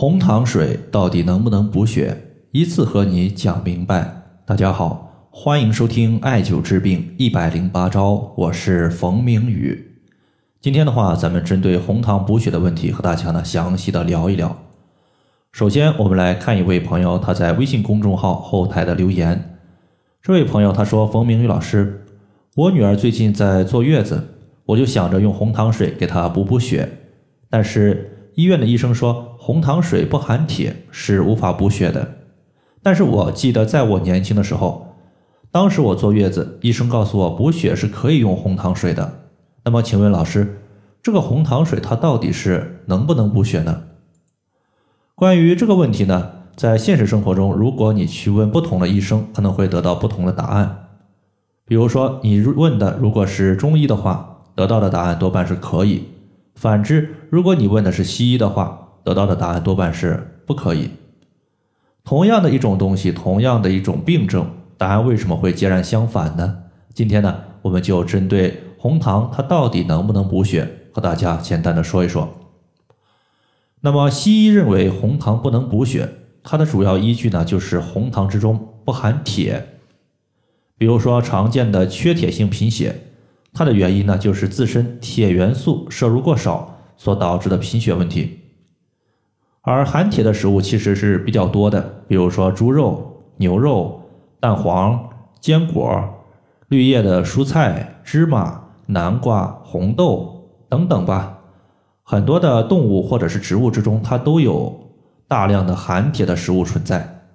红糖水到底能不能补血？一次和你讲明白。大家好，欢迎收听艾灸治病一百零八招，我是冯明宇。今天的话，咱们针对红糖补血的问题和大家呢详细的聊一聊。首先，我们来看一位朋友他在微信公众号后台的留言。这位朋友他说：“冯明宇老师，我女儿最近在坐月子，我就想着用红糖水给她补补血，但是。”医院的医生说红糖水不含铁，是无法补血的。但是我记得在我年轻的时候，当时我坐月子，医生告诉我补血是可以用红糖水的。那么请问老师，这个红糖水它到底是能不能补血呢？关于这个问题呢，在现实生活中，如果你去问不同的医生，可能会得到不同的答案。比如说你问的如果是中医的话，得到的答案多半是可以。反之，如果你问的是西医的话，得到的答案多半是不可以。同样的一种东西，同样的一种病症，答案为什么会截然相反呢？今天呢，我们就针对红糖它到底能不能补血，和大家简单的说一说。那么西医认为红糖不能补血，它的主要依据呢就是红糖之中不含铁。比如说常见的缺铁性贫血。它的原因呢，就是自身铁元素摄入过少所导致的贫血问题。而含铁的食物其实是比较多的，比如说猪肉、牛肉、蛋黄、坚果、绿叶的蔬菜、芝麻、南瓜、红豆等等吧。很多的动物或者是植物之中，它都有大量的含铁的食物存在。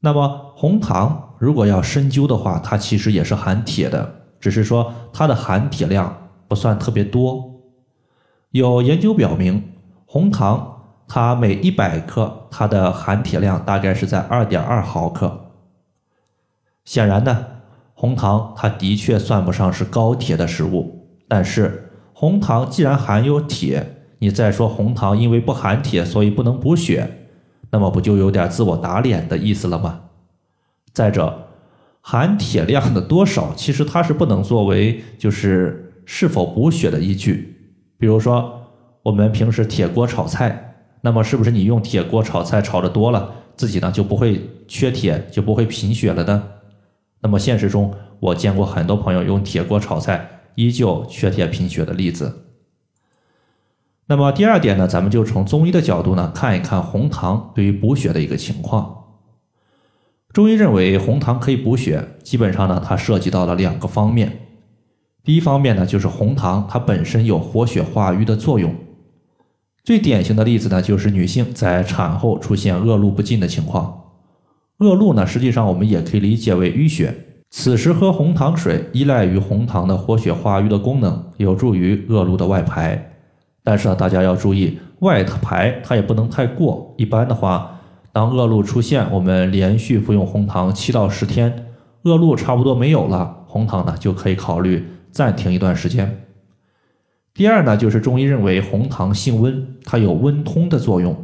那么红糖如果要深究的话，它其实也是含铁的。只是说它的含铁量不算特别多，有研究表明，红糖它每一百克它的含铁量大概是在二点二毫克。显然呢，红糖它的确算不上是高铁的食物，但是红糖既然含有铁，你再说红糖因为不含铁所以不能补血，那么不就有点自我打脸的意思了吗？再者。含铁量的多少，其实它是不能作为就是是否补血的依据。比如说，我们平时铁锅炒菜，那么是不是你用铁锅炒菜炒的多了，自己呢就不会缺铁，就不会贫血了呢？那么现实中，我见过很多朋友用铁锅炒菜依旧缺铁贫血的例子。那么第二点呢，咱们就从中医的角度呢看一看红糖对于补血的一个情况。中医认为红糖可以补血，基本上呢，它涉及到了两个方面。第一方面呢，就是红糖它本身有活血化瘀的作用。最典型的例子呢，就是女性在产后出现恶露不尽的情况。恶露呢，实际上我们也可以理解为淤血。此时喝红糖水，依赖于红糖的活血化瘀的功能，有助于恶露的外排。但是呢，大家要注意，外排它也不能太过。一般的话。当恶露出现，我们连续服用红糖七到十天，恶露差不多没有了，红糖呢就可以考虑暂停一段时间。第二呢，就是中医认为红糖性温，它有温通的作用。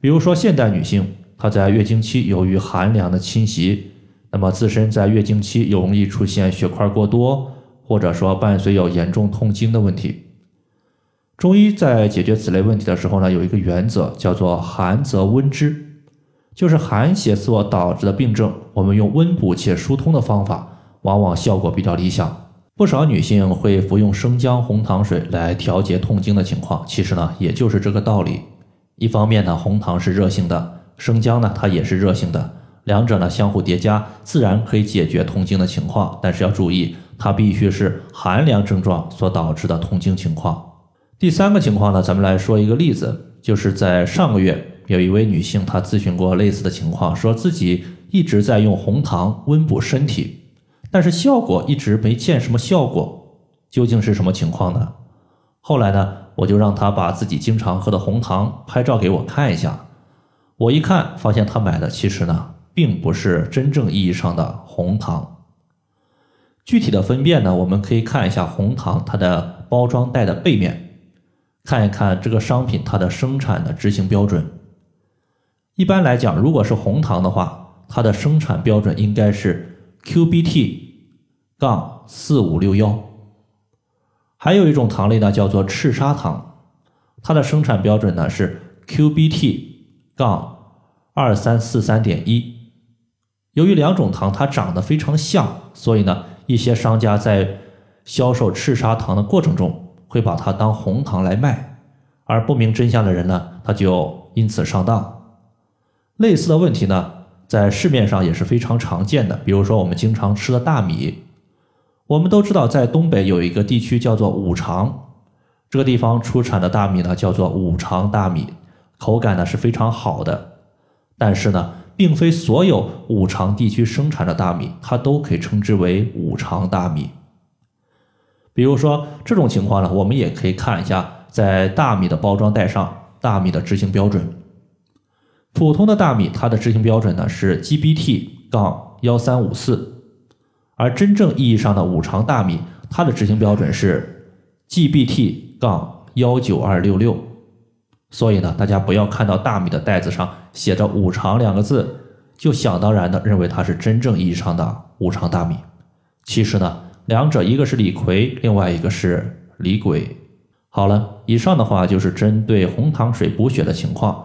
比如说现代女性，她在月经期由于寒凉的侵袭，那么自身在月经期容易出现血块过多，或者说伴随有严重痛经的问题。中医在解决此类问题的时候呢，有一个原则叫做寒则温之。就是寒邪所导致的病症，我们用温补且疏通的方法，往往效果比较理想。不少女性会服用生姜红糖水来调节痛经的情况，其实呢，也就是这个道理。一方面呢，红糖是热性的，生姜呢，它也是热性的，两者呢相互叠加，自然可以解决痛经的情况。但是要注意，它必须是寒凉症状所导致的痛经情况。第三个情况呢，咱们来说一个例子，就是在上个月。有一位女性，她咨询过类似的情况，说自己一直在用红糖温补身体，但是效果一直没见什么效果，究竟是什么情况呢？后来呢，我就让她把自己经常喝的红糖拍照给我看一下，我一看发现她买的其实呢，并不是真正意义上的红糖。具体的分辨呢，我们可以看一下红糖它的包装袋的背面，看一看这个商品它的生产的执行标准。一般来讲，如果是红糖的话，它的生产标准应该是 QBT- 杠四五六幺。还有一种糖类呢，叫做赤砂糖，它的生产标准呢是 QBT 杠二三四三点一。由于两种糖它长得非常像，所以呢，一些商家在销售赤砂糖的过程中，会把它当红糖来卖，而不明真相的人呢，他就因此上当。类似的问题呢，在市面上也是非常常见的，比如说我们经常吃的大米。我们都知道，在东北有一个地区叫做五常，这个地方出产的大米呢叫做五常大米，口感呢是非常好的。但是呢，并非所有五常地区生产的大米，它都可以称之为五常大米。比如说这种情况呢，我们也可以看一下，在大米的包装袋上，大米的执行标准。普通的大米，它的执行标准呢是 GBT 杠幺三五四。而真正意义上的五常大米，它的执行标准是 GBT 杠幺九二六六。所以呢，大家不要看到大米的袋子上写着“五常”两个字，就想当然的认为它是真正意义上的五常大米。其实呢，两者一个是李逵，另外一个是李鬼。好了，以上的话就是针对红糖水补血的情况，